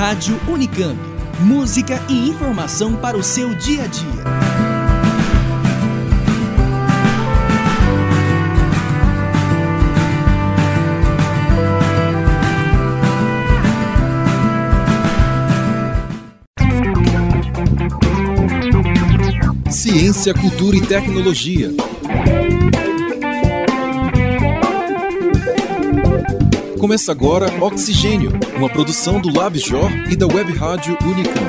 Rádio Unicamp. Música e informação para o seu dia a dia. Ciência, cultura e tecnologia. Começa agora Oxigênio, uma produção do LabJOR e da Web Rádio Unicamp.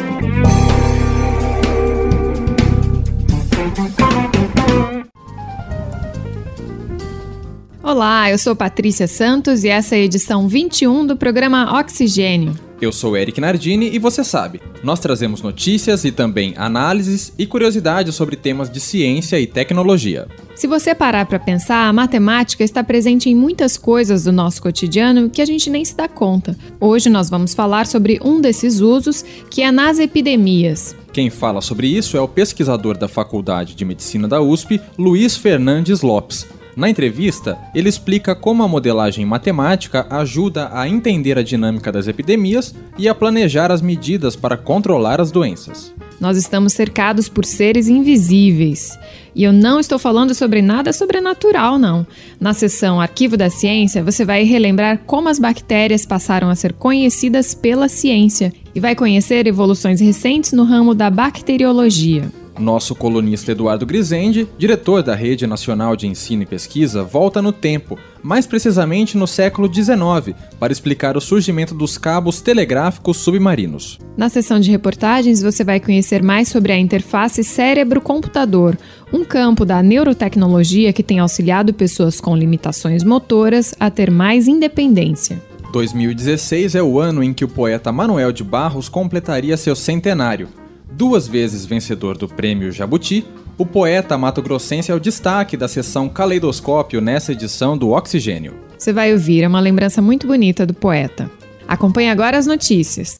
Olá, eu sou Patrícia Santos e essa é a edição 21 do programa Oxigênio. Eu sou Eric Nardini e você sabe, nós trazemos notícias e também análises e curiosidades sobre temas de ciência e tecnologia. Se você parar para pensar, a matemática está presente em muitas coisas do nosso cotidiano que a gente nem se dá conta. Hoje nós vamos falar sobre um desses usos, que é nas epidemias. Quem fala sobre isso é o pesquisador da Faculdade de Medicina da USP, Luiz Fernandes Lopes. Na entrevista, ele explica como a modelagem matemática ajuda a entender a dinâmica das epidemias e a planejar as medidas para controlar as doenças. Nós estamos cercados por seres invisíveis. E eu não estou falando sobre nada sobrenatural, não. Na seção Arquivo da Ciência, você vai relembrar como as bactérias passaram a ser conhecidas pela ciência e vai conhecer evoluções recentes no ramo da bacteriologia. Nosso colunista Eduardo Grisende, diretor da Rede Nacional de Ensino e Pesquisa, volta no tempo, mais precisamente no século XIX, para explicar o surgimento dos cabos telegráficos submarinos. Na sessão de reportagens, você vai conhecer mais sobre a interface cérebro-computador, um campo da neurotecnologia que tem auxiliado pessoas com limitações motoras a ter mais independência. 2016 é o ano em que o poeta Manuel de Barros completaria seu centenário. Duas vezes vencedor do Prêmio Jabuti, o poeta mato-grossense é o destaque da sessão Caleidoscópio nessa edição do Oxigênio. Você vai ouvir, é uma lembrança muito bonita do poeta. Acompanhe agora as notícias.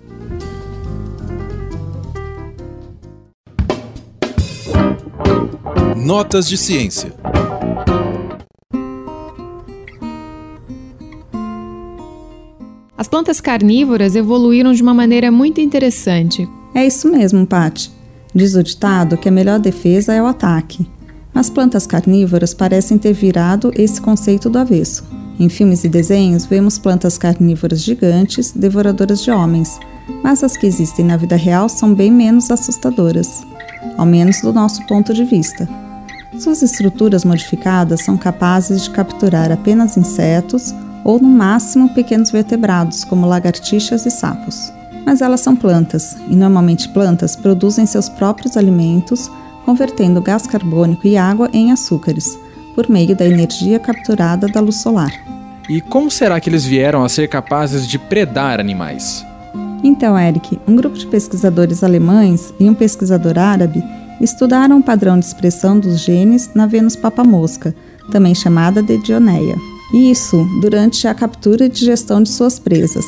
Notas de ciência. As plantas carnívoras evoluíram de uma maneira muito interessante. É isso mesmo, Pati. Diz o ditado que a melhor defesa é o ataque. As plantas carnívoras parecem ter virado esse conceito do avesso. Em filmes e desenhos, vemos plantas carnívoras gigantes, devoradoras de homens, mas as que existem na vida real são bem menos assustadoras, ao menos do nosso ponto de vista. Suas estruturas modificadas são capazes de capturar apenas insetos ou, no máximo, pequenos vertebrados, como lagartixas e sapos. Mas elas são plantas, e normalmente plantas produzem seus próprios alimentos, convertendo gás carbônico e água em açúcares, por meio da energia capturada da luz solar. E como será que eles vieram a ser capazes de predar animais? Então, Eric, um grupo de pesquisadores alemães e um pesquisador árabe estudaram o padrão de expressão dos genes na Vênus papamosca, também chamada de Dioneia. Isso durante a captura e digestão de suas presas.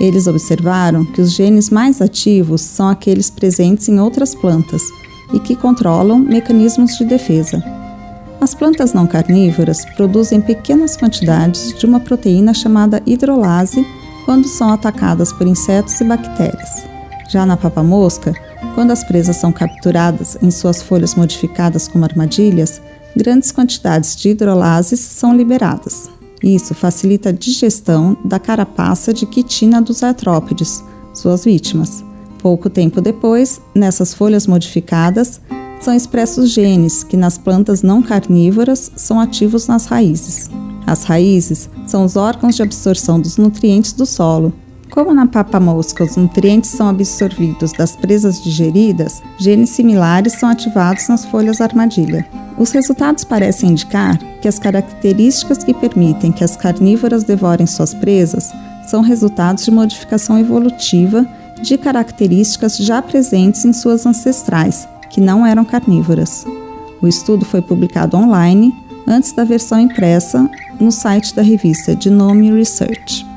Eles observaram que os genes mais ativos são aqueles presentes em outras plantas e que controlam mecanismos de defesa. As plantas não carnívoras produzem pequenas quantidades de uma proteína chamada hidrolase quando são atacadas por insetos e bactérias. Já na papamosca, quando as presas são capturadas em suas folhas modificadas como armadilhas, grandes quantidades de hidrolases são liberadas. Isso facilita a digestão da carapaça de quitina dos artrópodes, suas vítimas. Pouco tempo depois, nessas folhas modificadas, são expressos genes que nas plantas não carnívoras são ativos nas raízes. As raízes são os órgãos de absorção dos nutrientes do solo. Como na papa-mosca os nutrientes são absorvidos das presas digeridas, genes similares são ativados nas folhas armadilha. Os resultados parecem indicar que as características que permitem que as carnívoras devorem suas presas são resultados de modificação evolutiva de características já presentes em suas ancestrais, que não eram carnívoras. O estudo foi publicado online antes da versão impressa no site da revista Genome Research.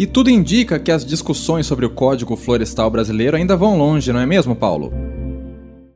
E tudo indica que as discussões sobre o Código Florestal Brasileiro ainda vão longe, não é mesmo, Paulo?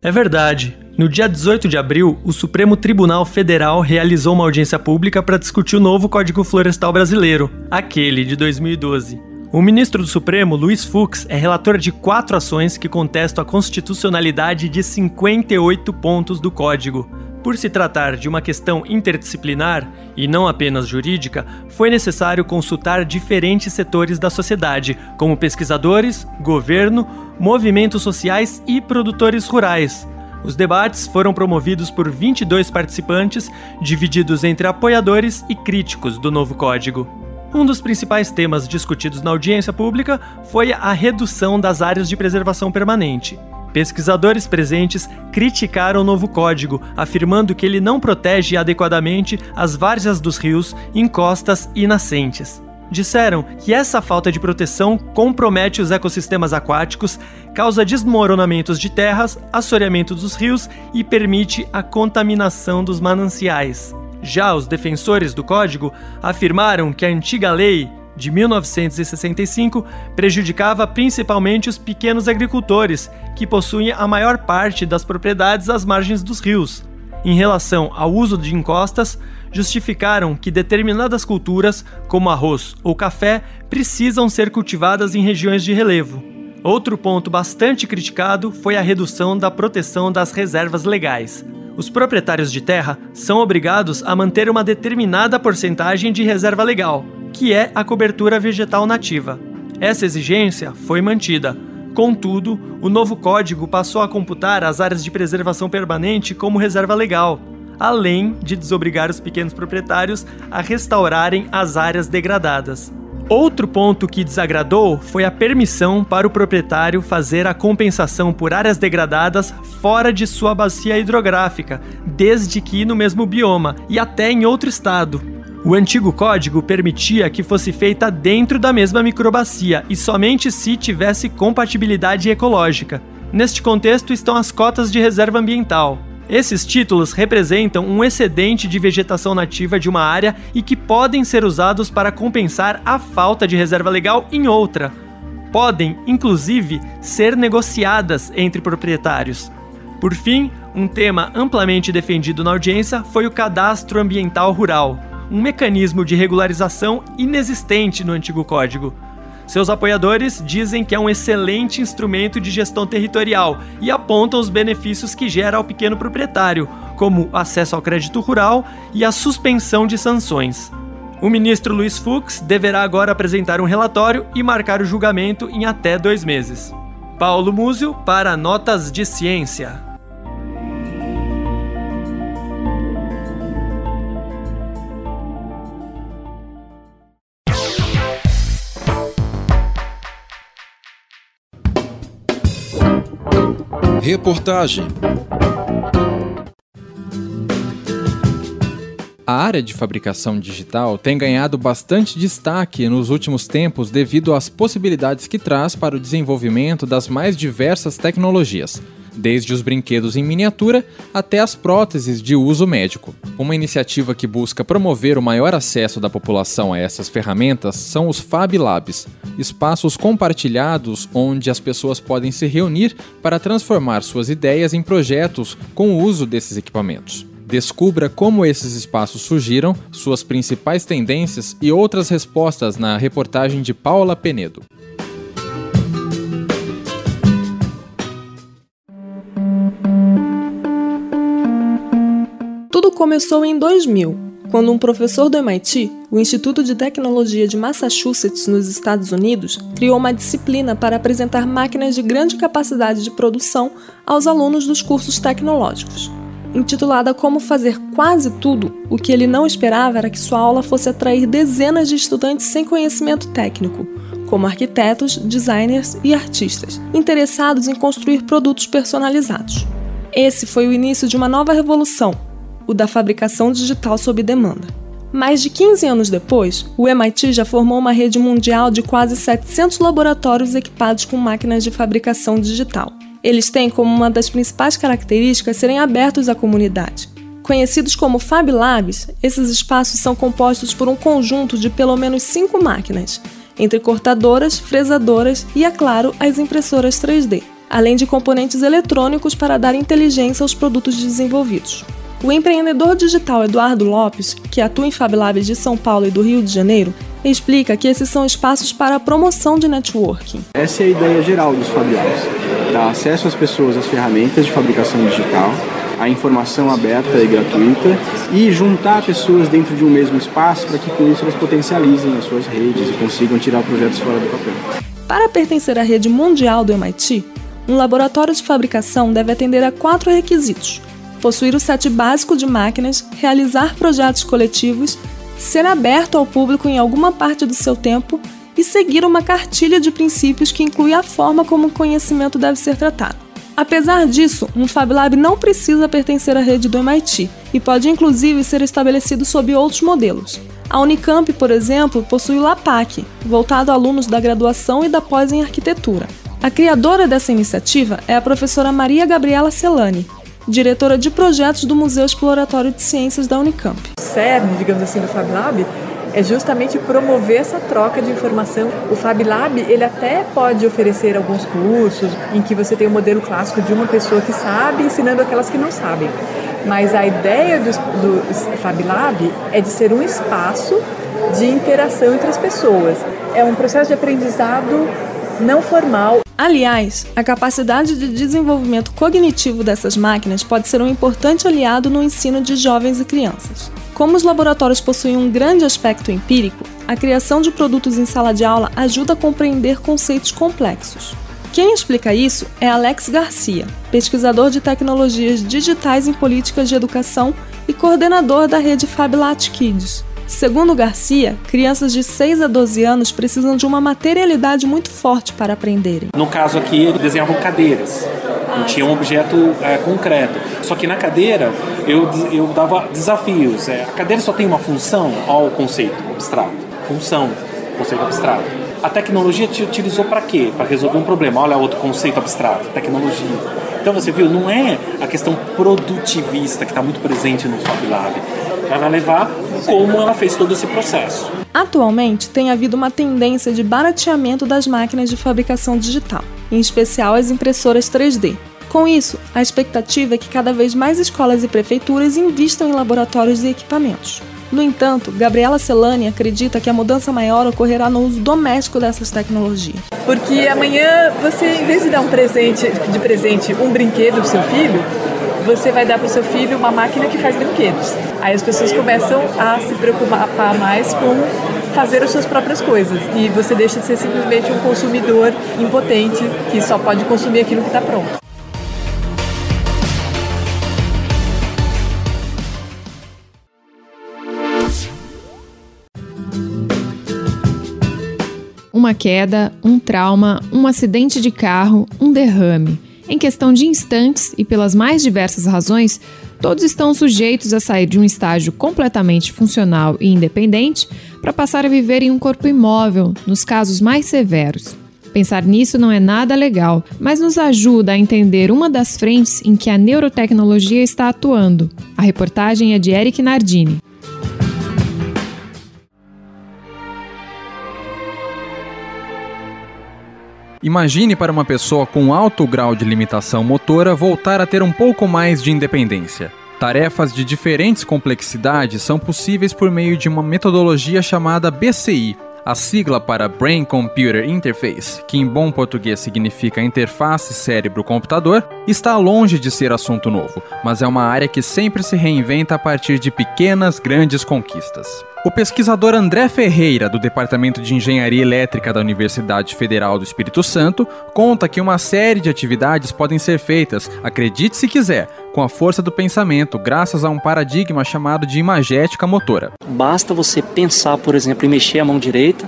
É verdade. No dia 18 de abril, o Supremo Tribunal Federal realizou uma audiência pública para discutir o novo Código Florestal Brasileiro, aquele de 2012. O ministro do Supremo, Luiz Fux, é relator de quatro ações que contestam a constitucionalidade de 58 pontos do Código. Por se tratar de uma questão interdisciplinar e não apenas jurídica, foi necessário consultar diferentes setores da sociedade, como pesquisadores, governo, movimentos sociais e produtores rurais. Os debates foram promovidos por 22 participantes, divididos entre apoiadores e críticos do novo código. Um dos principais temas discutidos na audiência pública foi a redução das áreas de preservação permanente. Pesquisadores presentes criticaram o novo código, afirmando que ele não protege adequadamente as várzeas dos rios, encostas e nascentes. Disseram que essa falta de proteção compromete os ecossistemas aquáticos, causa desmoronamentos de terras, assoreamento dos rios e permite a contaminação dos mananciais. Já os defensores do código afirmaram que a antiga lei de 1965 prejudicava principalmente os pequenos agricultores, que possuem a maior parte das propriedades às margens dos rios. Em relação ao uso de encostas, justificaram que determinadas culturas, como arroz ou café, precisam ser cultivadas em regiões de relevo. Outro ponto bastante criticado foi a redução da proteção das reservas legais. Os proprietários de terra são obrigados a manter uma determinada porcentagem de reserva legal, que é a cobertura vegetal nativa. Essa exigência foi mantida. Contudo, o novo código passou a computar as áreas de preservação permanente como reserva legal, além de desobrigar os pequenos proprietários a restaurarem as áreas degradadas. Outro ponto que desagradou foi a permissão para o proprietário fazer a compensação por áreas degradadas fora de sua bacia hidrográfica, desde que no mesmo bioma e até em outro estado. O antigo código permitia que fosse feita dentro da mesma microbacia e somente se tivesse compatibilidade ecológica. Neste contexto estão as cotas de reserva ambiental. Esses títulos representam um excedente de vegetação nativa de uma área e que podem ser usados para compensar a falta de reserva legal em outra. Podem, inclusive, ser negociadas entre proprietários. Por fim, um tema amplamente defendido na audiência foi o cadastro ambiental rural, um mecanismo de regularização inexistente no antigo código. Seus apoiadores dizem que é um excelente instrumento de gestão territorial e apontam os benefícios que gera ao pequeno proprietário, como acesso ao crédito rural e a suspensão de sanções. O ministro Luiz Fux deverá agora apresentar um relatório e marcar o julgamento em até dois meses. Paulo Múzio para Notas de Ciência. Reportagem. A área de fabricação digital tem ganhado bastante destaque nos últimos tempos devido às possibilidades que traz para o desenvolvimento das mais diversas tecnologias, desde os brinquedos em miniatura até as próteses de uso médico. Uma iniciativa que busca promover o maior acesso da população a essas ferramentas são os Fab Labs, espaços compartilhados onde as pessoas podem se reunir para transformar suas ideias em projetos com o uso desses equipamentos. Descubra como esses espaços surgiram, suas principais tendências e outras respostas na reportagem de Paula Penedo. Tudo começou em 2000, quando um professor do MIT, o Instituto de Tecnologia de Massachusetts, nos Estados Unidos, criou uma disciplina para apresentar máquinas de grande capacidade de produção aos alunos dos cursos tecnológicos intitulada Como Fazer Quase Tudo, o que ele não esperava era que sua aula fosse atrair dezenas de estudantes sem conhecimento técnico, como arquitetos, designers e artistas, interessados em construir produtos personalizados. Esse foi o início de uma nova revolução, o da fabricação digital sob demanda. Mais de 15 anos depois, o MIT já formou uma rede mundial de quase 700 laboratórios equipados com máquinas de fabricação digital. Eles têm como uma das principais características serem abertos à comunidade. Conhecidos como Fab Labs, esses espaços são compostos por um conjunto de pelo menos cinco máquinas, entre cortadoras, fresadoras e, é claro, as impressoras 3D, além de componentes eletrônicos para dar inteligência aos produtos desenvolvidos. O empreendedor digital Eduardo Lopes, que atua em Fab Labs de São Paulo e do Rio de Janeiro, explica que esses são espaços para a promoção de networking. Essa é a ideia geral dos Fab Labs, dar acesso às pessoas às ferramentas de fabricação digital, a informação aberta e gratuita e juntar pessoas dentro de um mesmo espaço para que com isso elas potencializem as suas redes e consigam tirar projetos fora do papel. Para pertencer à rede mundial do MIT, um laboratório de fabricação deve atender a quatro requisitos: possuir o set básico de máquinas, realizar projetos coletivos, ser aberto ao público em alguma parte do seu tempo e seguir uma cartilha de princípios que inclui a forma como o conhecimento deve ser tratado. Apesar disso, um Fab Lab não precisa pertencer à rede do MIT e pode inclusive ser estabelecido sob outros modelos. A Unicamp, por exemplo, possui o LAPAC, voltado a alunos da graduação e da pós em arquitetura. A criadora dessa iniciativa é a professora Maria Gabriela Celani, diretora de projetos do Museu Exploratório de Ciências da Unicamp. O CERN, digamos assim, do Fab Lab é justamente promover essa troca de informação. O Fab Lab, ele até pode oferecer alguns cursos em que você tem o um modelo clássico de uma pessoa que sabe ensinando aquelas que não sabem. Mas a ideia do, do Fab Lab é de ser um espaço de interação entre as pessoas. É um processo de aprendizado não formal. Aliás, a capacidade de desenvolvimento cognitivo dessas máquinas pode ser um importante aliado no ensino de jovens e crianças. Como os laboratórios possuem um grande aspecto empírico, a criação de produtos em sala de aula ajuda a compreender conceitos complexos. Quem explica isso é Alex Garcia, pesquisador de tecnologias digitais em políticas de educação e coordenador da rede FabLat Kids. Segundo Garcia, crianças de 6 a 12 anos precisam de uma materialidade muito forte para aprenderem. No caso aqui, eles desenhavam cadeiras. Não tinha um objeto é, concreto. Só que na cadeira eu, eu dava desafios. É, a cadeira só tem uma função ao conceito abstrato. Função, conceito abstrato. A tecnologia te utilizou para quê? Para resolver um problema. Olha outro conceito abstrato, tecnologia. Então você viu, não é a questão produtivista que está muito presente no Fab Lab. Ela vai levar como ela fez todo esse processo. Atualmente, tem havido uma tendência de barateamento das máquinas de fabricação digital, em especial as impressoras 3D. Com isso, a expectativa é que cada vez mais escolas e prefeituras invistam em laboratórios e equipamentos. No entanto, Gabriela Celani acredita que a mudança maior ocorrerá no uso doméstico dessas tecnologias. Porque amanhã você, em vez de dar um presente, de presente um brinquedo para seu filho, você vai dar para o seu filho uma máquina que faz brinquedos. Aí as pessoas começam a se preocupar mais com fazer as suas próprias coisas e você deixa de ser simplesmente um consumidor impotente que só pode consumir aquilo que está pronto. Uma queda, um trauma, um acidente de carro, um derrame. Em questão de instantes e pelas mais diversas razões, todos estão sujeitos a sair de um estágio completamente funcional e independente para passar a viver em um corpo imóvel, nos casos mais severos. Pensar nisso não é nada legal, mas nos ajuda a entender uma das frentes em que a neurotecnologia está atuando. A reportagem é de Eric Nardini. Imagine para uma pessoa com alto grau de limitação motora voltar a ter um pouco mais de independência. Tarefas de diferentes complexidades são possíveis por meio de uma metodologia chamada BCI, a sigla para Brain Computer Interface, que em bom português significa interface cérebro-computador, está longe de ser assunto novo, mas é uma área que sempre se reinventa a partir de pequenas, grandes conquistas. O pesquisador André Ferreira, do Departamento de Engenharia Elétrica da Universidade Federal do Espírito Santo, conta que uma série de atividades podem ser feitas, acredite se quiser, com a força do pensamento, graças a um paradigma chamado de imagética motora. Basta você pensar, por exemplo, em mexer a mão direita,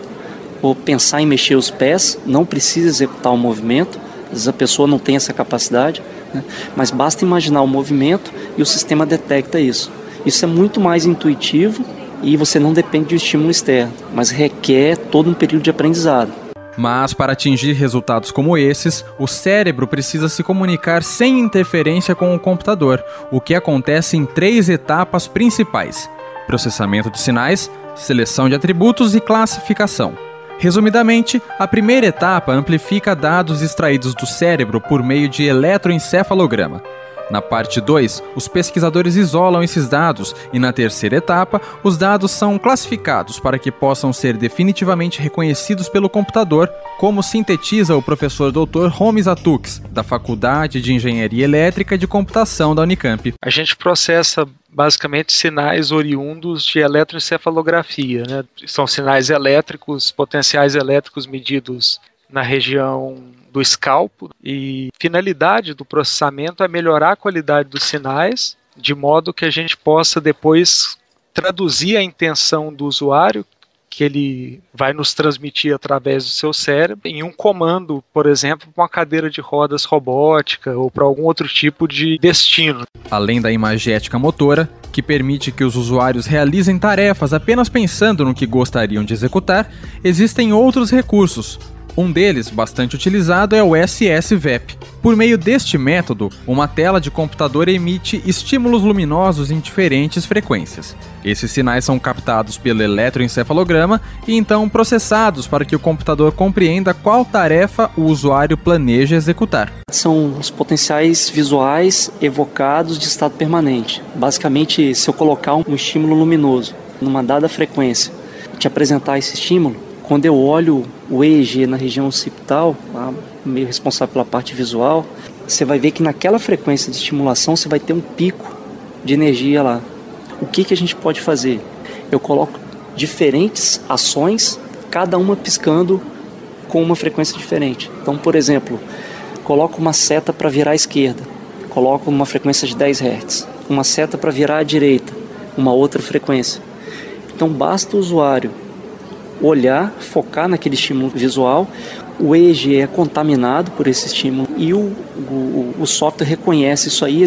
ou pensar em mexer os pés, não precisa executar o movimento, às vezes a pessoa não tem essa capacidade, né? mas basta imaginar o movimento e o sistema detecta isso. Isso é muito mais intuitivo e você não depende de estímulo externo, mas requer todo um período de aprendizado. Mas para atingir resultados como esses, o cérebro precisa se comunicar sem interferência com o computador, o que acontece em três etapas principais: processamento de sinais, seleção de atributos e classificação. Resumidamente, a primeira etapa amplifica dados extraídos do cérebro por meio de eletroencefalograma. Na parte 2, os pesquisadores isolam esses dados e na terceira etapa, os dados são classificados para que possam ser definitivamente reconhecidos pelo computador, como sintetiza o professor Dr. Holmes Atux, da Faculdade de Engenharia Elétrica e de Computação da Unicamp. A gente processa basicamente sinais oriundos de eletroencefalografia, né? São sinais elétricos, potenciais elétricos medidos na região do escalpo e finalidade do processamento é melhorar a qualidade dos sinais de modo que a gente possa depois traduzir a intenção do usuário que ele vai nos transmitir através do seu cérebro em um comando, por exemplo, para uma cadeira de rodas robótica ou para algum outro tipo de destino. Além da imagética motora, que permite que os usuários realizem tarefas apenas pensando no que gostariam de executar, existem outros recursos, um deles, bastante utilizado, é o SSVEP. Por meio deste método, uma tela de computador emite estímulos luminosos em diferentes frequências. Esses sinais são captados pelo eletroencefalograma e então processados para que o computador compreenda qual tarefa o usuário planeja executar. São os potenciais visuais evocados de estado permanente. Basicamente, se eu colocar um estímulo luminoso numa dada frequência, te apresentar esse estímulo, quando eu olho o EEG na região occipital, meio responsável pela parte visual, você vai ver que naquela frequência de estimulação você vai ter um pico de energia lá. O que, que a gente pode fazer? Eu coloco diferentes ações, cada uma piscando com uma frequência diferente. Então, por exemplo, coloco uma seta para virar à esquerda, coloco uma frequência de 10 Hz, uma seta para virar à direita, uma outra frequência. Então, basta o usuário olhar, focar naquele estímulo visual, o EEG é contaminado por esse estímulo e o, o, o software reconhece isso aí e a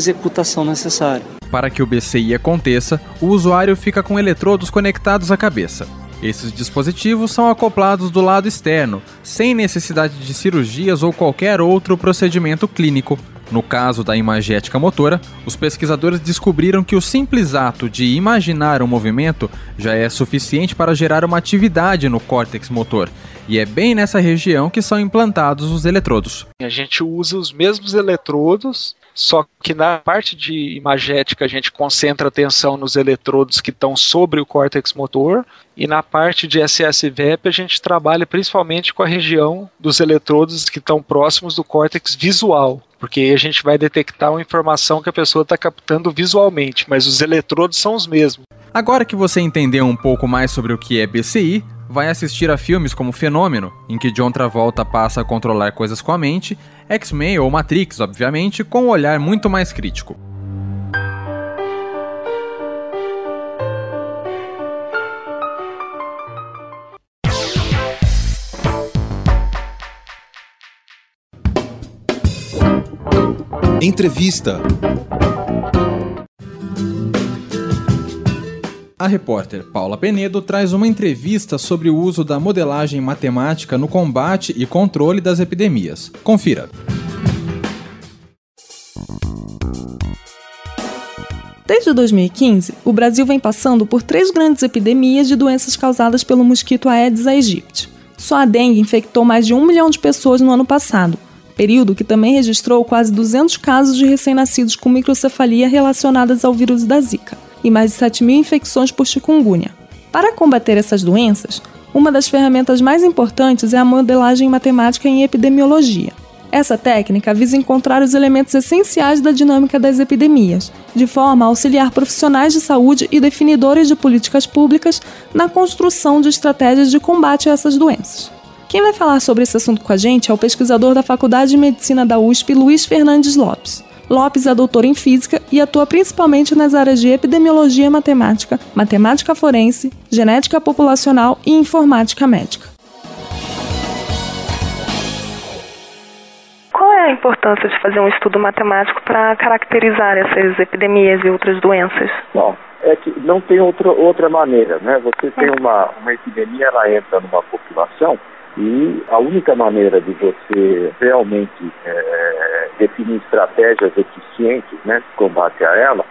necessária. Para que o BCI aconteça, o usuário fica com eletrodos conectados à cabeça. Esses dispositivos são acoplados do lado externo, sem necessidade de cirurgias ou qualquer outro procedimento clínico. No caso da imagética motora, os pesquisadores descobriram que o simples ato de imaginar um movimento já é suficiente para gerar uma atividade no córtex motor, e é bem nessa região que são implantados os eletrodos. A gente usa os mesmos eletrodos só que na parte de imagética a gente concentra atenção nos eletrodos que estão sobre o córtex motor e na parte de SSVEP a gente trabalha principalmente com a região dos eletrodos que estão próximos do córtex visual, porque a gente vai detectar uma informação que a pessoa está captando visualmente, mas os eletrodos são os mesmos. Agora que você entendeu um pouco mais sobre o que é BCI, vai assistir a filmes como Fenômeno, em que John Travolta passa a controlar coisas com a mente, X-Men ou Matrix, obviamente, com um olhar muito mais crítico. Entrevista. A repórter Paula Penedo traz uma entrevista sobre o uso da modelagem matemática no combate e controle das epidemias. Confira. Desde 2015, o Brasil vem passando por três grandes epidemias de doenças causadas pelo mosquito Aedes aegypti. Só a dengue infectou mais de um milhão de pessoas no ano passado, período que também registrou quase 200 casos de recém-nascidos com microcefalia relacionadas ao vírus da Zika e mais de 7 mil infecções por chikungunya. Para combater essas doenças, uma das ferramentas mais importantes é a modelagem matemática em epidemiologia. Essa técnica visa encontrar os elementos essenciais da dinâmica das epidemias, de forma a auxiliar profissionais de saúde e definidores de políticas públicas na construção de estratégias de combate a essas doenças. Quem vai falar sobre esse assunto com a gente é o pesquisador da Faculdade de Medicina da USP, Luiz Fernandes Lopes. Lopes é doutor em física e atua principalmente nas áreas de epidemiologia matemática, matemática forense, genética populacional e informática médica. Qual é a importância de fazer um estudo matemático para caracterizar essas epidemias e outras doenças? Bom, é que não tem outra, outra maneira, né? Você tem uma, uma epidemia, ela entra numa população e a única maneira de você realmente é, definir estratégias eficientes né, de combate a ela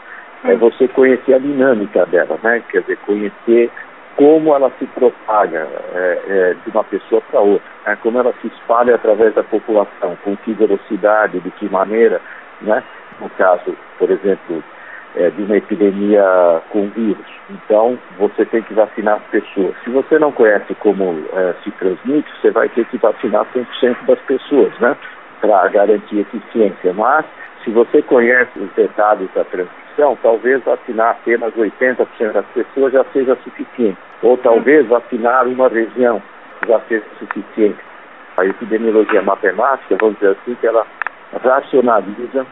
é você conhecer a dinâmica dela, né? Quer dizer, conhecer como ela se propaga é, é, de uma pessoa para outra, né? como ela se espalha através da população, com que velocidade, de que maneira, né? no caso, por exemplo, é, de uma epidemia com vírus. Então, você tem que vacinar as pessoas. Se você não conhece como é, se transmite, você vai ter que vacinar 100% das pessoas, né? Para garantir eficiência. Mas, se você conhece os detalhes da transmissão, talvez vacinar apenas 80% das pessoas já seja suficiente ou talvez vacinar uma região já seja suficiente. A epidemiologia matemática, vamos dizer assim, que ela racionaliza,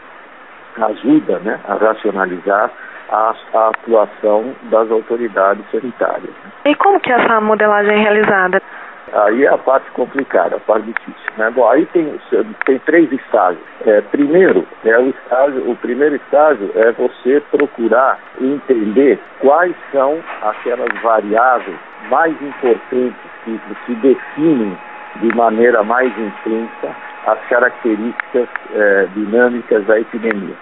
ajuda né, a racionalizar a, a, atuação das autoridades sanitárias. E como que é essa modelagem é realizada? Aí é a parte complicada, a parte difícil. Né? Bom, aí tem, tem três estágios. É, primeiro, é o, estágio, o primeiro estágio é você procurar entender quais são aquelas variáveis mais importantes que, que definem de maneira mais intensa as características é, dinâmicas da epidemia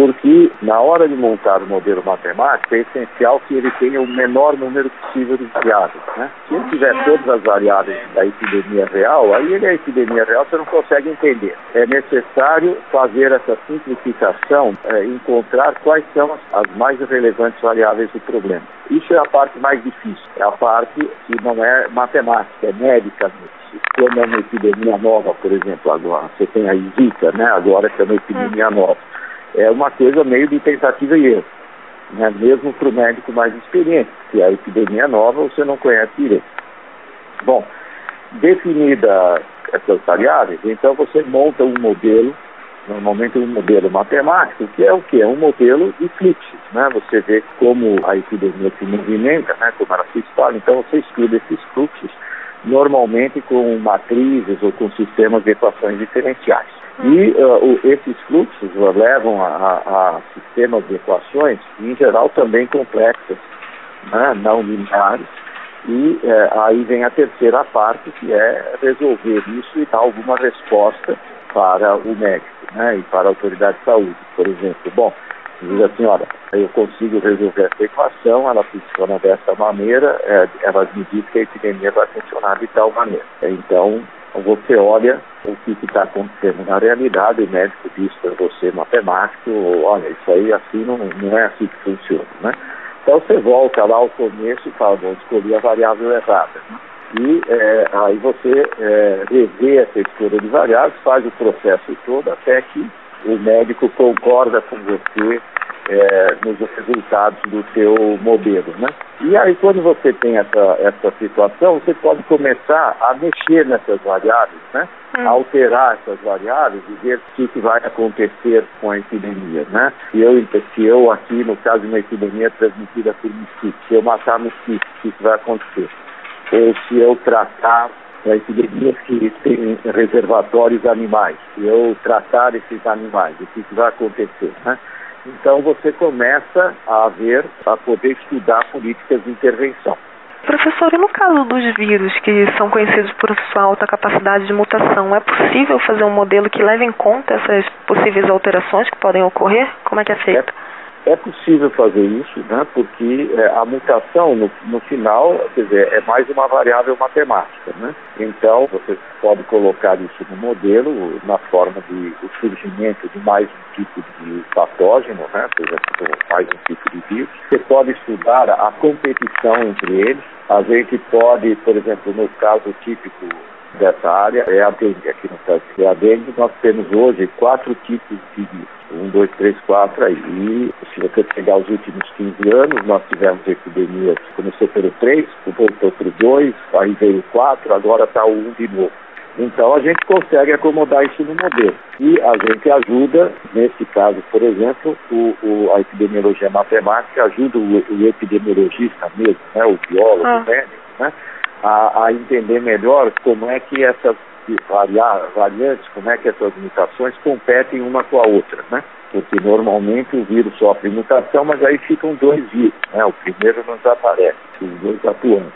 porque na hora de montar o modelo matemático é essencial que ele tenha o menor número possível de variáveis. Né? Se ele tiver todas as variáveis da epidemia real, aí ele é a epidemia real, você não consegue entender. É necessário fazer essa simplificação, é, encontrar quais são as, mais relevantes variáveis do problema. Isso é a parte mais difícil, é a parte que não é matemática, é médica quando é uma epidemia nova, por exemplo, agora, você tem a Zika, né? Agora que é uma epidemia nova é uma coisa meio de tentativa e erro, né? mesmo para o médico mais experiente, que a epidemia nova você não conhece direito. Bom, definida essas variáveis, então você monta um modelo, normalmente um modelo matemático, que é o que? É um modelo de fluxos, né? Você vê como a epidemia se movimenta, né? como ela se espalha, então você estuda esses fluxos, normalmente com matrizes ou com sistemas de equações diferenciais. E uh, esses fluxos uh, levam a, a, a, sistemas de equações, em geral também complexas, né, não lineares, e uh, aí vem a terceira parte, que é resolver isso e dar alguma resposta para o médico né, e para a autoridade de saúde. Por exemplo, bom, diz assim, olha, eu consigo resolver essa equação, ela funciona dessa maneira, é, ela me diz que a epidemia vai funcionar de tal maneira. Então, você olha o que está acontecendo na realidade, o médico diz para você, matemático, olha, isso aí assim não, não é assim que funciona, né? Então você volta lá ao começo e fala, bom, escolhi a variável errada. Né? E é, aí você é, revê essa escolha de variáveis, faz o processo todo até que o médico concorda com você é, nos resultados do seu modelo, né? E aí quando você tem essa, essa situação, você pode começar a mexer nessas variáveis, né? Hum. alterar essas variáveis e ver o que, que, vai acontecer com a epidemia, né? Se eu, se eu aqui, no caso de uma epidemia transmitida por mosquito, se eu matar mosquito, o que, que vai acontecer? Ou se eu tratar a epidemias que têm reservatórios animais, se eu tratar esses animais, o que, que vai acontecer, né? Então você começa a ver, a poder estudar políticas de intervenção. Professor, e no caso dos vírus que são conhecidos por sua alta capacidade de mutação, é possível fazer um modelo que leve em conta essas possíveis alterações que podem ocorrer? Como é que é feito? É é possível fazer isso, né, porque é, a mutação, no, no, final, quer dizer, é mais uma variável matemática. Né? Então, você pode colocar isso no modelo, na forma de o surgimento de mais um tipo de patógeno, né, ou seja, mais um tipo de vírus. Você pode estudar a competição entre eles. A gente pode, por exemplo, no caso típico dessa área, é a dengue, aqui no é a dengue, nós temos hoje quatro tipos de vírus um, dois, três, quatro aí. E se você pegar os últimos 15 anos, nós tivemos epidemias, começou pelo 3, voltou para o 2, aí veio o 4, agora está o 1 de novo. Então a gente consegue acomodar isso no modelo. E a gente ajuda, nesse caso, por exemplo, o, o, a epidemiologia matemática ajuda o, o epidemiologista mesmo, né, o biólogo, ah. o médico, né, a, a entender melhor como é que essas variantes, como é que essas mutações competem uma com a outra, né? Porque normalmente o vírus sofre mutação, mas aí ficam dois vírus, né? O primeiro não desaparece, os dois atuando.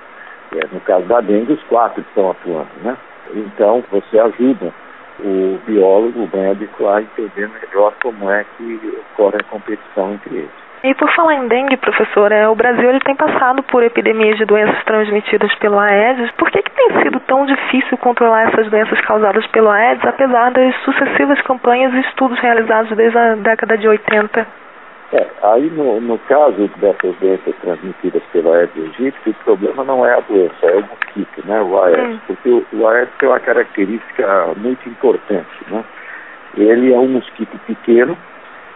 É, no caso da dengue, os quatro estão atuando, né? Então, você ajuda o biólogo, o médico, a entender melhor como é que ocorre a competição entre eles. E por falar em dengue, professor, é, o Brasil ele tem passado por epidemias de doenças transmitidas pelo Aedes. Por que, que tem sido tão difícil controlar essas doenças causadas pelo Aedes, apesar das sucessivas campanhas e estudos realizados desde a década de 80? É, aí no, no caso dessas doenças transmitidas pelo Aedes aegypti, o problema não é a doença, é o mosquito, né, o Aedes, hum. porque o, o Aedes tem uma característica muito importante, né? Ele é um mosquito pequeno,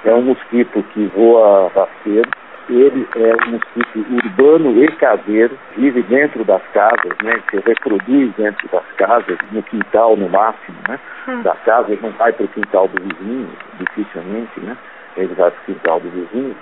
é um mosquito que voa rasteiro, ele é um mosquito urbano e caseiro, vive dentro das casas, né? Se reproduz dentro das casas, no quintal no máximo, né? Hum. Da casa, ele não vai para o quintal do vizinho, dificilmente, né? Ele vai para o quintal do vizinho.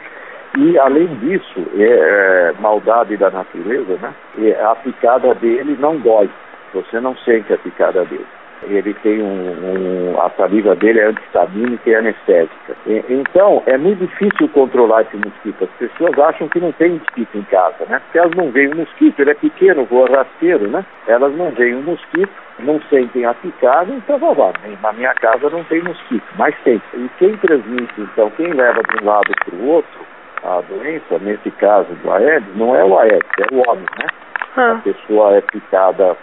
E além disso, é, é, maldade da natureza, né? É, a picada dele não dói. Você não sente a picada dele ele tem um, um, a saliva dele é antistamínica e anestésica. E, então, é muito difícil controlar esse mosquito. As pessoas acham que não tem mosquito em casa, né? Porque elas não veem o mosquito, ele é pequeno, voa rasteiro, né? Elas não veem o mosquito, não sentem a picada, então, vá, na minha casa não tem mosquito, mas tem. E quem transmite, então, quem leva de um lado para o outro a doença, nesse caso do Aedes, não é o Aedes, é o homem, né? A pessoa é picada,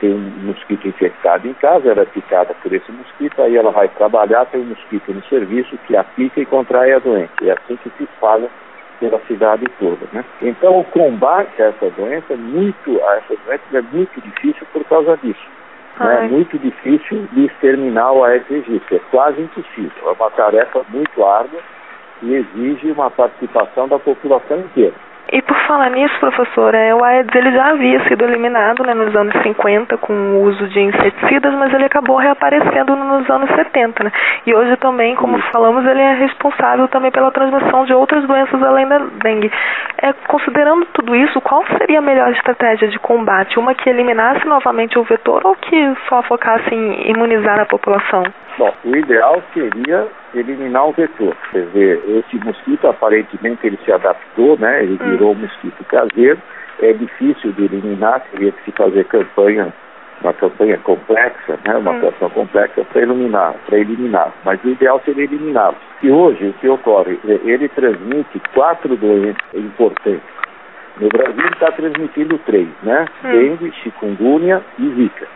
tem um mosquito infectado em casa, ela é picada por esse mosquito, aí ela vai trabalhar, tem um mosquito no serviço que a pica e contrai a doença. É assim que se espalha pela cidade toda. Né? Então, o combate a essa doença, é muito, a essa doença é muito difícil por causa disso. Né? É muito difícil de exterminar o Aedes aegypti, é quase impossível. É uma tarefa muito árdua e exige uma participação da população inteira. E por falar nisso, professor, é, o Aedes ele já havia sido eliminado né, nos anos 50 com o uso de inseticidas, mas ele acabou reaparecendo nos anos 70. Né? E hoje também, como falamos, ele é responsável também pela transmissão de outras doenças além da dengue. É, considerando tudo isso, qual seria a melhor estratégia de combate? Uma que eliminasse novamente o vetor ou que só focasse em imunizar a população? Bom, o ideal seria eliminar o vetor. Quer dizer, esse mosquito aparentemente ele se adaptou, né? Ele hum. virou um mosquito caseiro. É difícil de eliminar, teria que se fazer campanha, uma campanha complexa, né? Uma hum. campanha complexa para eliminar, para eliminar. Mas o ideal seria eliminá-lo. E hoje o que ocorre? Ele transmite quatro doenças importantes. No Brasil ele está transmitindo três, né? Hum. Dengue, chikungunya e zika.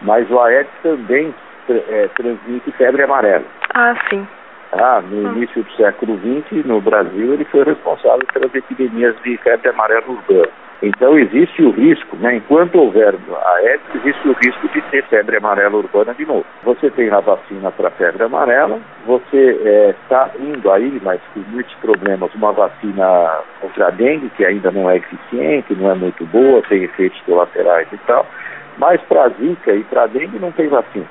Mas o Aedes também é, transmite febre amarela. Ah, sim. Ah, no hum. início do século XX, no Brasil, ele foi responsável pelas epidemias de febre amarela urbana. Então existe o risco, né, enquanto houver a Aedes, existe o risco de ter febre amarela urbana de novo. Você tem a vacina para febre amarela, você está é, indo aí, mas com muitos problemas, uma vacina contra a dengue, que ainda não é eficiente, não é muito boa, tem efeitos colaterais e tal, mas para a zika e para a dengue não tem vacina.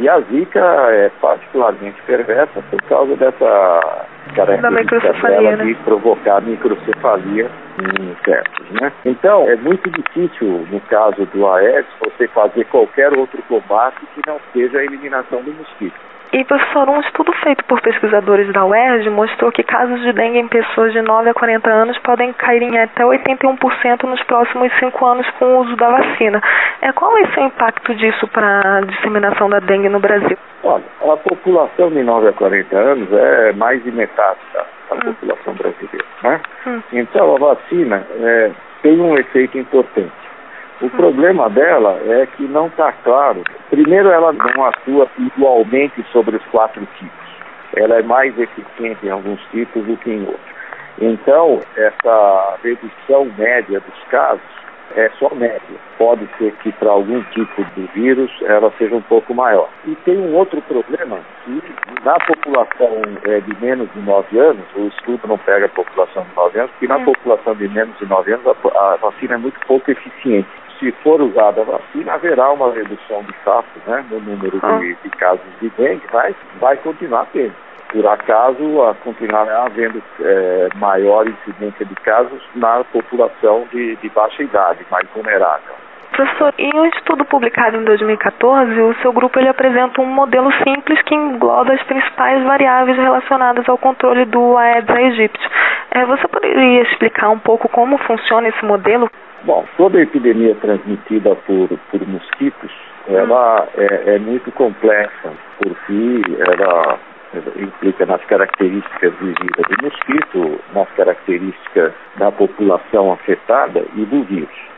E a zika é particularmente perversa por causa dessa característica dela né? de provocar microcefalia em insetos, né? Então, é muito difícil, no caso do Aedes, você fazer qualquer outro combate que não seja a eliminação do mosquito. E, professor, um estudo feito por pesquisadores da UERJ mostrou que casos de dengue em pessoas de 9 a 40 anos podem cair em até 81% nos próximos 5 anos com o uso da vacina. É, qual vai ser o impacto disso para a disseminação da dengue no Brasil? Olha, a população de 9 a 40 anos é mais de metade da, da hum. população brasileira. Né? Hum. Então, a vacina é, tem um efeito importante. O problema dela é que não está claro. Primeiro, ela não atua igualmente sobre os quatro tipos. Ela é mais eficiente em alguns tipos do que em outros. Então, essa redução média dos casos é só média. Pode ser que para algum tipo de vírus ela seja um pouco maior. E tem um outro problema que na população é, de menos de 9 anos, o estudo não pega a população de 9 anos, porque na hum. população de menos de 9 anos a, a vacina é muito pouco eficiente se for usada a vacina, haverá uma redução de fato né, no número ah. de, de, casos de dengue, mas vai continuar tendo. Por acaso, a continuar havendo é, maior incidência de casos na população de, de baixa idade, mais vulnerável. Professor, em um estudo publicado em 2014, o seu grupo ele apresenta um modelo simples que engloba as principais variáveis relacionadas ao controle do Aedes aegypti. É, você poderia explicar um pouco como funciona esse modelo? Bom, toda epidemia transmitida por, por mosquitos, ela é, é muito complexa por si, ela implica nas características de vida do mosquito, nas características da população afetada e do vírus.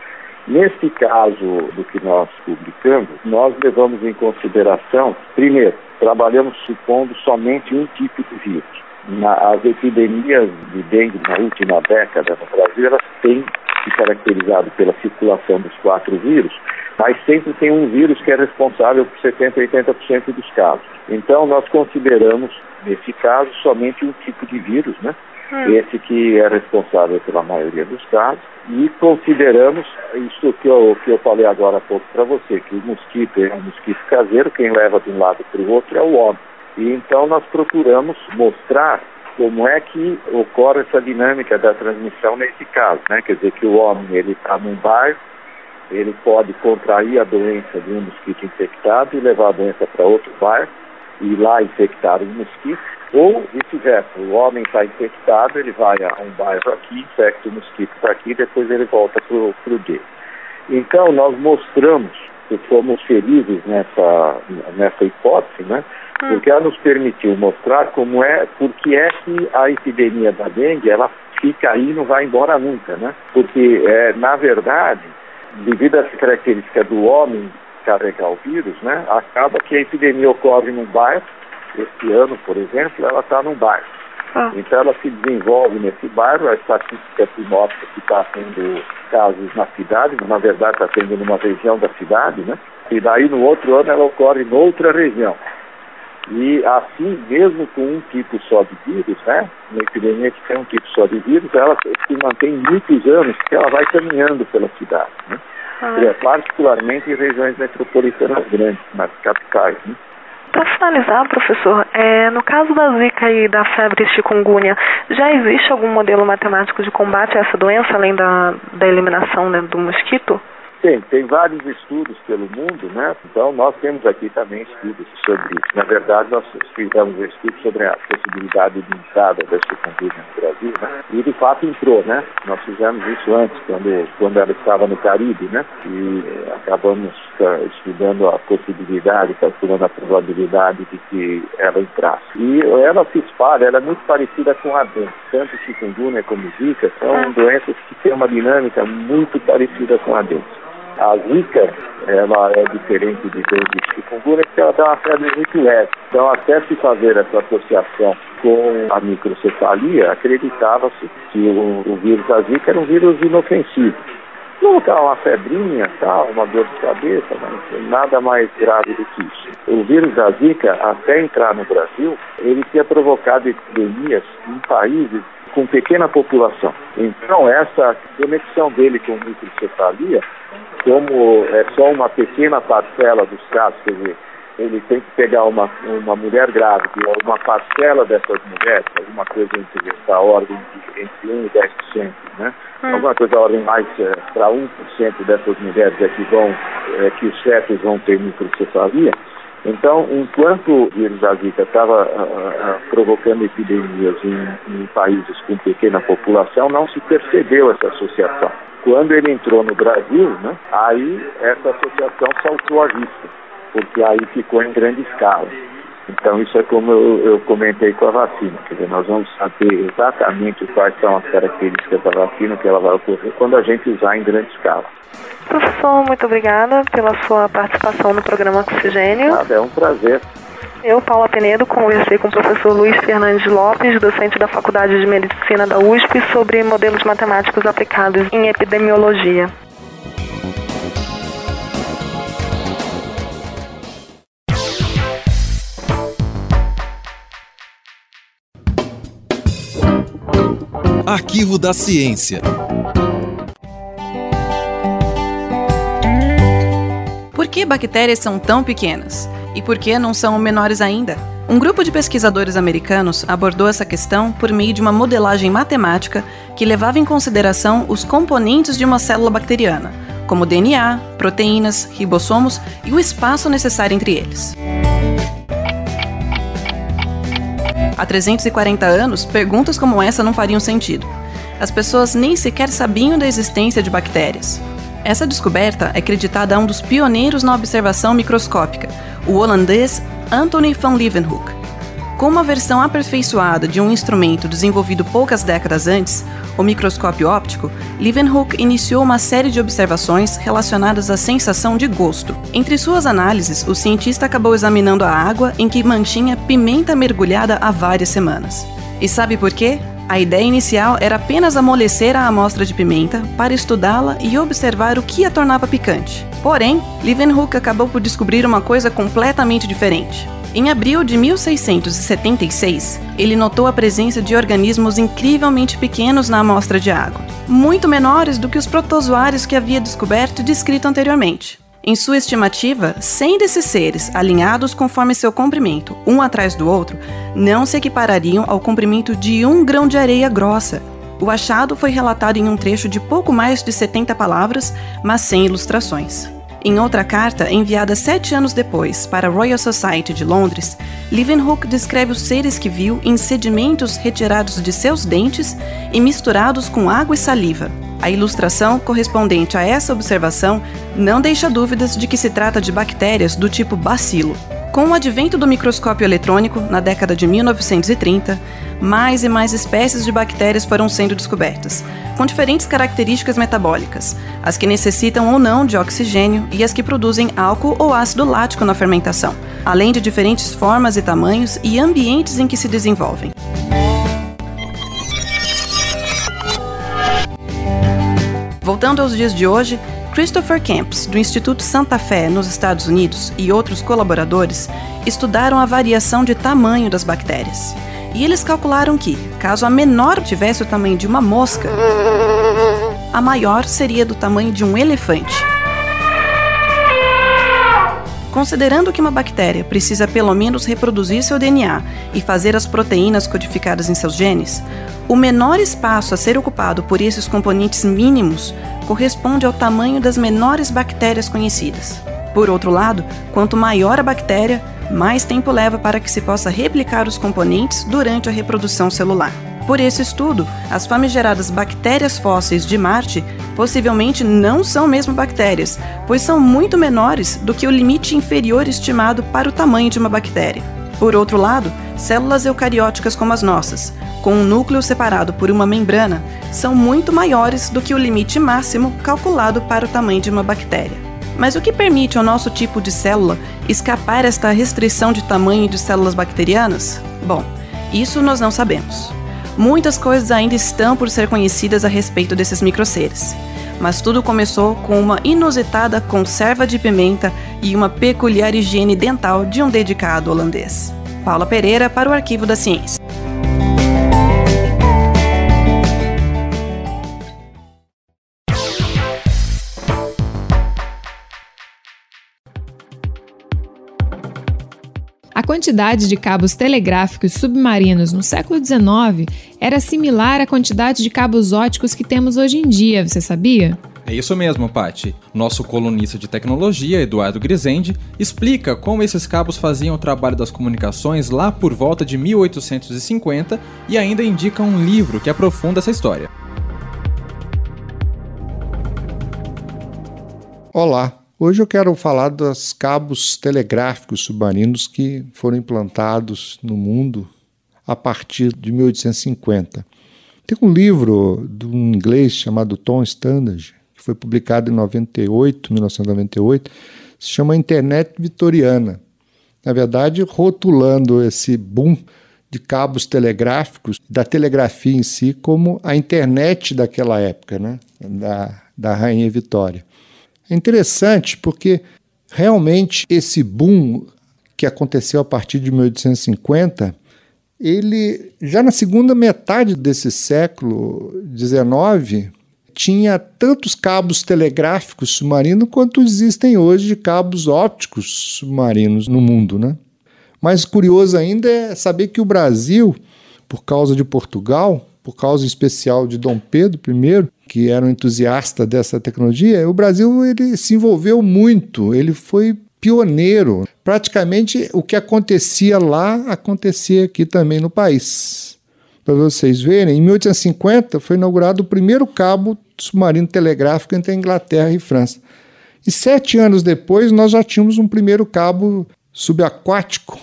Neste caso do que nós publicamos, nós levamos em consideração, primeiro, trabalhamos supondo somente um tipo de vírus. Na, as epidemias de dengue na última década no Brasil, elas têm se caracterizado pela circulação dos quatro vírus, mas sempre tem um vírus que é responsável por 70% a 80% dos casos. Então, nós consideramos, nesse caso, somente um tipo de vírus, né? Hum. Esse que é responsável pela maioria dos casos. E consideramos isso que eu, que eu falei agora há pouco para você, que o mosquito é um mosquito caseiro, quem leva de um lado para o outro é o homem. E então nós procuramos mostrar como é que ocorre essa dinâmica da transmissão nesse caso, né? Quer dizer que o homem ele está num bairro, ele pode contrair a doença de um mosquito infectado e levar a doença para outro bairro e lá infectar o mosquito, ou vice-versa, o homem está infectado, ele vai a um bairro aqui, infecta o mosquito para aqui, depois ele volta para o dele. Então nós mostramos que fomos felizes nessa, nessa hipótese, né? porque ela nos permitiu mostrar como é, porque é que a epidemia da dengue, ela fica aí e não vai embora nunca, né? Porque, é, na verdade, devido a essa característica do homem carregar o vírus, né, acaba que a epidemia ocorre num bairro, este ano, por exemplo, ela está num bairro. Ah. Então ela se desenvolve nesse bairro, a estatística mostra que está tendo casos na cidade, mas na verdade está tendo numa região da cidade, né? E daí no outro ano ela ocorre em outra região. E assim, mesmo com um tipo só de vírus, né, uma epidemia que tem um tipo só de vírus, ela se mantém muitos anos, porque ela vai caminhando pela cidade. Né? Ah. Particularmente em regiões metropolitanas grandes, nas capitais. Né? Para finalizar, professor, é, no caso da zika e da febre chikungunya, já existe algum modelo matemático de combate a essa doença, além da, da eliminação né, do mosquito? Tem, tem vários estudos pelo mundo, né? Então nós temos aqui também estudos sobre isso. Na verdade, nós fizemos um estudo sobre a possibilidade de entrada da chikungunya no Brasil, né? E de fato entrou, né? Nós fizemos isso antes, quando, quando ela estava no Caribe, né? E acabamos uh, estudando a possibilidade, calculando a probabilidade de que ela entrasse. E ela se espalha, ela é muito parecida com a dengue. Tanto chikungunya como zika são ah. doenças que têm uma dinâmica muito parecida com a dengue. A zika, ela é diferente de dengue e chikungunya porque ela dá uma febre muito leve. Então, até se fazer essa associação com a microcefalia, acreditava-se que o, o, vírus da zika era um vírus inofensivo. Não tá uma febrinha, tal, uma dor de cabeça, mas nada mais grave do que isso. O vírus da zika, até entrar no Brasil, ele tinha provocado epidemias em países com pequena população. Então, essa conexão dele com microcefalia como é só uma pequena parcela dos casos, quer dizer, ele tem que pegar uma, uma mulher grávida ou uma parcela dessas mulheres, alguma coisa entre essa ordem de entre 1 e 10%, né? Hum. Alguma coisa da ordem mais é, para 1% dessas mulheres é que vão, é, que os fetos vão ter microcefalia. Então, enquanto o vírus da Zika estava provocando epidemias em, em países com pequena população, não se percebeu essa associação. Quando ele entrou no Brasil, né, aí essa associação saltou à vista, porque aí ficou em grande escala. Então, isso é como eu, eu, comentei com a vacina. Quer dizer, nós vamos saber exatamente quais são as características da vacina que ela vai ocorrer quando a gente usar em grande escala. Professor, muito obrigada pela sua participação no programa Oxigênio. Nada, é um prazer. Eu, Paula Penedo, conversei com o professor Luiz Fernandes Lopes, docente da Faculdade de Medicina da USP, sobre modelos matemáticos aplicados em epidemiologia. Arquivo da Ciência. Por que bactérias são tão pequenas? E por que não são menores ainda? Um grupo de pesquisadores americanos abordou essa questão por meio de uma modelagem matemática que levava em consideração os componentes de uma célula bacteriana, como DNA, proteínas, ribossomos e o espaço necessário entre eles. Há 340 anos, perguntas como essa não fariam sentido. As pessoas nem sequer sabiam da existência de bactérias. Essa descoberta é creditada a um dos pioneiros na observação microscópica, o holandês Anthony van Leeuwenhoek. Como a versão aperfeiçoada de um instrumento desenvolvido poucas décadas antes, o microscópio óptico, Leeuwenhoek iniciou uma série de observações relacionadas à sensação de gosto. Entre suas análises, o cientista acabou examinando a água em que mantinha pimenta mergulhada há várias semanas. E sabe por quê? A ideia inicial era apenas amolecer a amostra de pimenta para estudá-la e observar o que a tornava picante. Porém, Leeuwenhoek acabou por descobrir uma coisa completamente diferente. Em abril de 1676, ele notou a presença de organismos incrivelmente pequenos na amostra de água, muito menores do que os protozoários que havia descoberto e descrito anteriormente. Em sua estimativa, 100 desses seres, alinhados conforme seu comprimento, um atrás do outro, não se equiparariam ao comprimento de um grão de areia grossa. O achado foi relatado em um trecho de pouco mais de 70 palavras, mas sem ilustrações. Em outra carta, enviada sete anos depois para a Royal Society de Londres, Leeuwenhoek descreve os seres que viu em sedimentos retirados de seus dentes e misturados com água e saliva. A ilustração correspondente a essa observação não deixa dúvidas de que se trata de bactérias do tipo bacilo. Com o advento do microscópio eletrônico, na década de 1930, mais e mais espécies de bactérias foram sendo descobertas, com diferentes características metabólicas, as que necessitam ou não de oxigênio e as que produzem álcool ou ácido lático na fermentação, além de diferentes formas e tamanhos e ambientes em que se desenvolvem. Voltando aos dias de hoje, Christopher Camps, do Instituto Santa Fé, nos Estados Unidos, e outros colaboradores estudaram a variação de tamanho das bactérias. E eles calcularam que, caso a menor tivesse o tamanho de uma mosca, a maior seria do tamanho de um elefante. Considerando que uma bactéria precisa pelo menos reproduzir seu DNA e fazer as proteínas codificadas em seus genes, o menor espaço a ser ocupado por esses componentes mínimos corresponde ao tamanho das menores bactérias conhecidas. Por outro lado, quanto maior a bactéria, mais tempo leva para que se possa replicar os componentes durante a reprodução celular. Por esse estudo, as famigeradas bactérias fósseis de Marte possivelmente não são mesmo bactérias, pois são muito menores do que o limite inferior estimado para o tamanho de uma bactéria. Por outro lado, células eucarióticas como as nossas, com um núcleo separado por uma membrana, são muito maiores do que o limite máximo calculado para o tamanho de uma bactéria. Mas o que permite ao nosso tipo de célula escapar esta restrição de tamanho de células bacterianas? Bom, isso nós não sabemos. Muitas coisas ainda estão por ser conhecidas a respeito desses microseres. Mas tudo começou com uma inusitada conserva de pimenta e uma peculiar higiene dental de um dedicado holandês. Paula Pereira para o Arquivo da Ciência. Quantidade de cabos telegráficos submarinos no século XIX era similar à quantidade de cabos óticos que temos hoje em dia, você sabia? É isso mesmo, Pati. Nosso colunista de tecnologia, Eduardo Grisende, explica como esses cabos faziam o trabalho das comunicações lá por volta de 1850 e ainda indica um livro que aprofunda essa história. Olá, Hoje eu quero falar dos cabos telegráficos submarinos que foram implantados no mundo a partir de 1850. Tem um livro de um inglês chamado Tom Standage, que foi publicado em 98, 1998, se chama Internet Vitoriana. Na verdade, rotulando esse boom de cabos telegráficos, da telegrafia em si, como a internet daquela época, né? da, da Rainha Vitória. É interessante porque realmente esse boom que aconteceu a partir de 1850, ele já na segunda metade desse século XIX tinha tantos cabos telegráficos submarinos quanto existem hoje de cabos ópticos submarinos no mundo, né? Mais curioso ainda é saber que o Brasil, por causa de Portugal, por causa especial de Dom Pedro I, que era um entusiasta dessa tecnologia, o Brasil ele se envolveu muito, ele foi pioneiro. Praticamente o que acontecia lá acontecia aqui também no país. Para vocês verem, em 1850 foi inaugurado o primeiro cabo submarino telegráfico entre a Inglaterra e França. E sete anos depois nós já tínhamos um primeiro cabo subaquático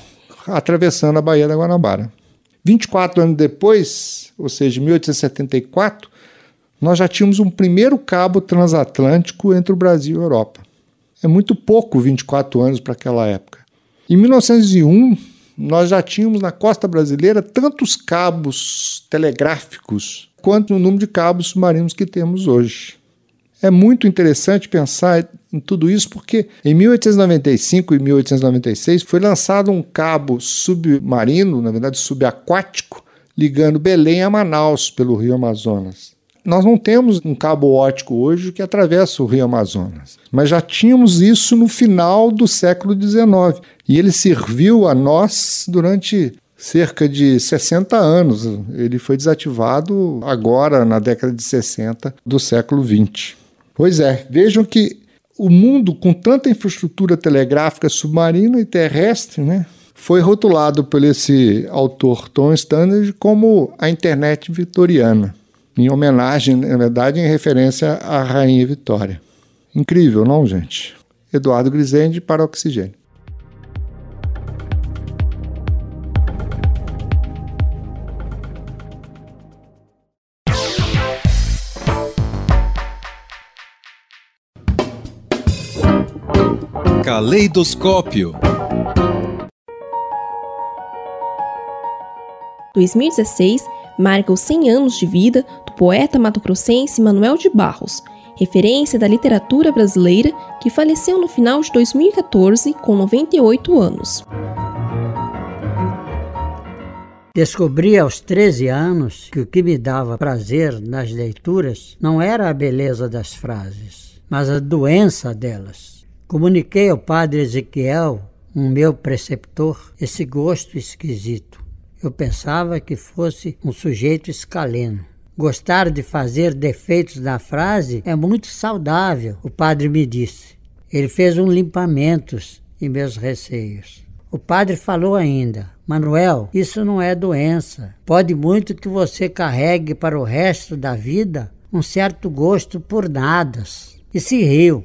atravessando a Baía da Guanabara. 24 anos depois, ou seja, em 1874, nós já tínhamos um primeiro cabo transatlântico entre o Brasil e a Europa. É muito pouco 24 anos para aquela época. Em 1901, nós já tínhamos na costa brasileira tantos cabos telegráficos quanto o número de cabos submarinos que temos hoje. É muito interessante pensar em tudo isso porque em 1895 e 1896 foi lançado um cabo submarino, na verdade subaquático, ligando Belém a Manaus pelo Rio Amazonas. Nós não temos um cabo ótico hoje que atravessa o Rio Amazonas, mas já tínhamos isso no final do século XIX e ele serviu a nós durante cerca de 60 anos. Ele foi desativado agora, na década de 60 do século XX. Pois é, vejam que o mundo, com tanta infraestrutura telegráfica submarina e terrestre, né, foi rotulado por esse autor Tom Standard como a internet vitoriana em homenagem, na verdade, em referência à Rainha Vitória. Incrível, não, gente? Eduardo Grisende para Oxigênio. Caleidoscópio 2016 marca os 100 anos de vida do poeta matogrossense Manuel de Barros, referência da literatura brasileira que faleceu no final de 2014 com 98 anos. Descobri aos 13 anos que o que me dava prazer nas leituras não era a beleza das frases, mas a doença delas. Comuniquei ao padre Ezequiel, um meu preceptor, esse gosto esquisito. Eu pensava que fosse um sujeito escaleno. Gostar de fazer defeitos na frase é muito saudável, o padre me disse. Ele fez um limpamentos em meus receios. O padre falou ainda: Manuel, isso não é doença. Pode muito que você carregue para o resto da vida um certo gosto por nadas. E se riu.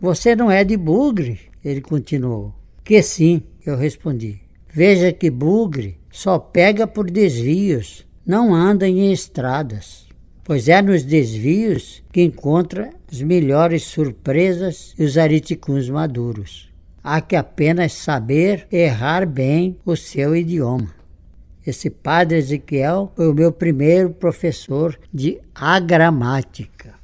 Você não é de bugre? Ele continuou. Que sim, eu respondi. Veja que bugre só pega por desvios, não anda em estradas, pois é nos desvios que encontra as melhores surpresas e os ariticuns maduros. Há que apenas saber errar bem o seu idioma. Esse padre Ezequiel foi o meu primeiro professor de agramática.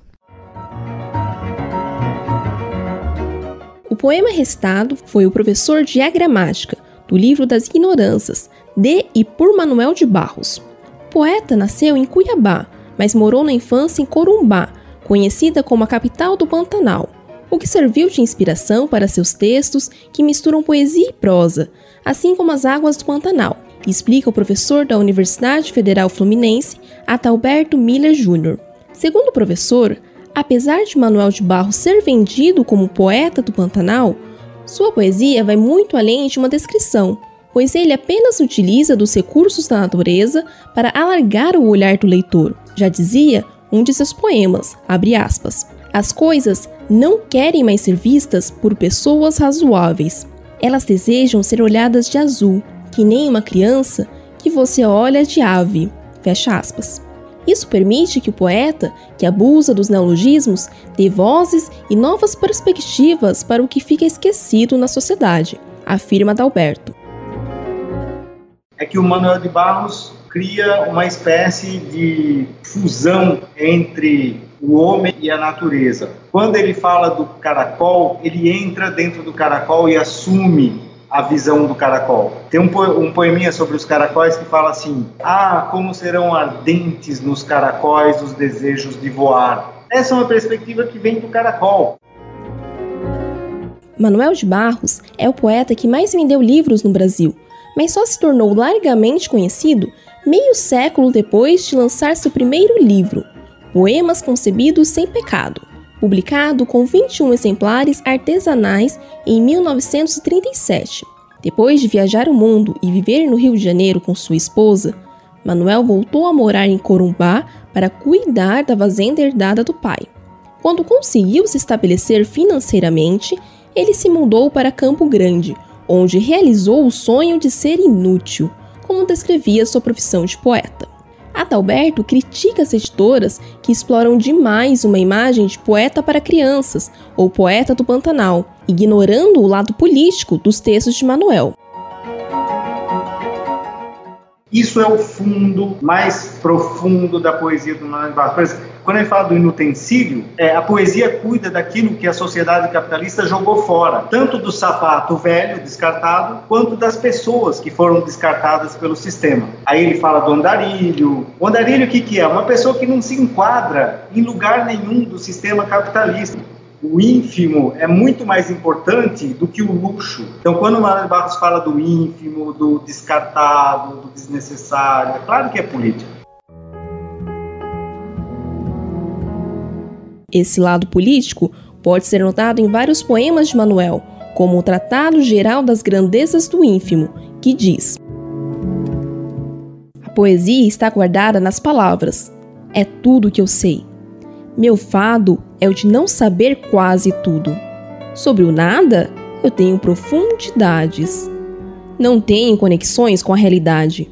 O poema recitado foi o professor de agramática do livro das ignorâncias, de e por Manuel de Barros. O poeta nasceu em Cuiabá, mas morou na infância em Corumbá, conhecida como a capital do Pantanal, o que serviu de inspiração para seus textos que misturam poesia e prosa, assim como as águas do Pantanal, explica o professor da Universidade Federal Fluminense, Atalberto Miller Jr. Segundo o professor, apesar de Manuel de Barros ser vendido como poeta do Pantanal, sua poesia vai muito além de uma descrição, pois ele apenas utiliza dos recursos da natureza para alargar o olhar do leitor. Já dizia um de seus poemas, aspas, As coisas não querem mais ser vistas por pessoas razoáveis. Elas desejam ser olhadas de azul, que nem uma criança que você olha de ave. Fecha aspas. Isso permite que o poeta, que abusa dos neologismos, dê vozes e novas perspectivas para o que fica esquecido na sociedade, afirma Adalberto é que o Manuel de Barros cria uma espécie de fusão entre o homem e a natureza. Quando ele fala do caracol, ele entra dentro do caracol e assume a visão do caracol. Tem um, po um poeminha sobre os caracóis que fala assim: Ah, como serão ardentes nos caracóis os desejos de voar. Essa é uma perspectiva que vem do caracol. Manuel de Barros é o poeta que mais vendeu livros no Brasil mas só se tornou largamente conhecido meio século depois de lançar seu primeiro livro, Poemas Concebidos Sem Pecado, publicado com 21 exemplares artesanais em 1937. Depois de viajar o mundo e viver no Rio de Janeiro com sua esposa, Manuel voltou a morar em Corumbá para cuidar da fazenda herdada do pai. Quando conseguiu se estabelecer financeiramente, ele se mudou para Campo Grande, onde realizou o sonho de ser inútil, como descrevia sua profissão de poeta. Adalberto critica as editoras que exploram demais uma imagem de poeta para crianças ou poeta do Pantanal, ignorando o lado político dos textos de Manuel. Isso é o fundo mais profundo da poesia do Manuel Barros. Quando ele fala do inutensílio, é, a poesia cuida daquilo que a sociedade capitalista jogou fora, tanto do sapato velho, descartado, quanto das pessoas que foram descartadas pelo sistema. Aí ele fala do andarilho. O andarilho o que, que é? Uma pessoa que não se enquadra em lugar nenhum do sistema capitalista o ínfimo é muito mais importante do que o luxo. Então, quando o Mário Barros fala do ínfimo, do descartado, do desnecessário, é claro que é política. Esse lado político pode ser notado em vários poemas de Manuel, como o Tratado Geral das Grandezas do Ínfimo, que diz: A poesia está guardada nas palavras. É tudo que eu sei. Meu fado é o de não saber quase tudo. Sobre o nada, eu tenho profundidades. Não tenho conexões com a realidade.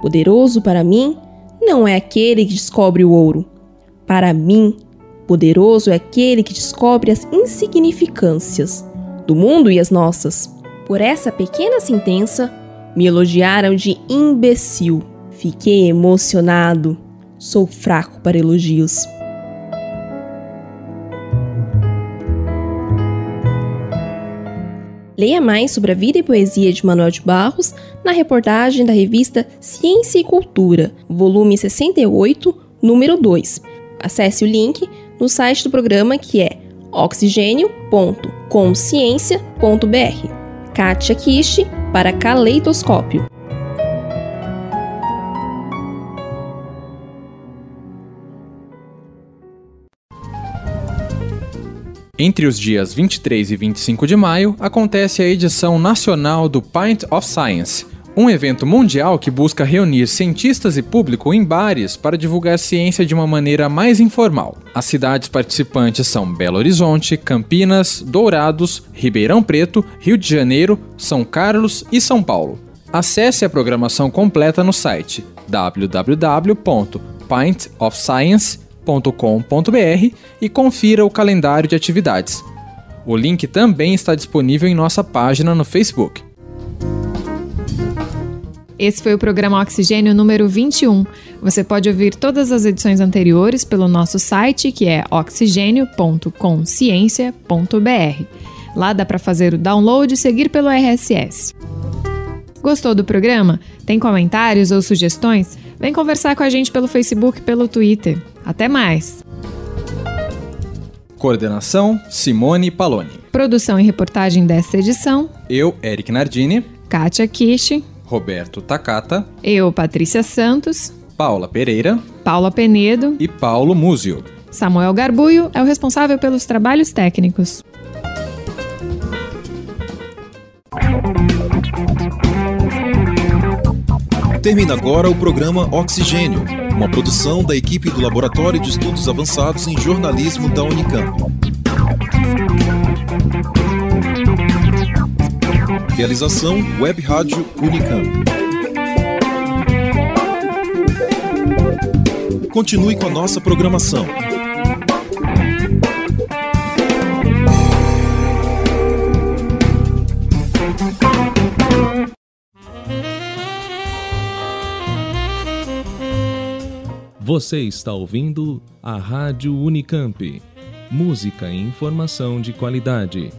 Poderoso para mim não é aquele que descobre o ouro. Para mim, poderoso é aquele que descobre as insignificâncias do mundo e as nossas. Por essa pequena sentença, me elogiaram de imbecil. Fiquei emocionado. Sou fraco para elogios. Leia mais sobre a vida e poesia de Manuel de Barros na reportagem da revista Ciência e Cultura, volume 68, número 2. Acesse o link no site do programa que é oxigênio.consciência.br. Kátia Kishi para Caleidoscópio. Entre os dias 23 e 25 de maio, acontece a edição nacional do Pint of Science, um evento mundial que busca reunir cientistas e público em bares para divulgar ciência de uma maneira mais informal. As cidades participantes são Belo Horizonte, Campinas, Dourados, Ribeirão Preto, Rio de Janeiro, São Carlos e São Paulo. Acesse a programação completa no site www.pintofscience.com www.cultura.com.br e confira o calendário de atividades. O link também está disponível em nossa página no Facebook. Esse foi o programa Oxigênio número 21. Você pode ouvir todas as edições anteriores pelo nosso site, que é oxigênio.consciência.br. Lá dá para fazer o download e seguir pelo RSS. Gostou do programa? Tem comentários ou sugestões? Vem conversar com a gente pelo Facebook e pelo Twitter. Até mais! Coordenação: Simone Paloni. Produção e reportagem desta edição: Eu, Eric Nardini. Kátia Kishi. Roberto Takata. Eu, Patrícia Santos. Paula Pereira. Paula Penedo. E Paulo Múzio. Samuel Garbuio é o responsável pelos trabalhos técnicos. Termina agora o programa Oxigênio, uma produção da equipe do Laboratório de Estudos Avançados em Jornalismo da Unicamp. Realização Web Rádio Unicamp. Continue com a nossa programação. Você está ouvindo a Rádio Unicamp. Música e informação de qualidade.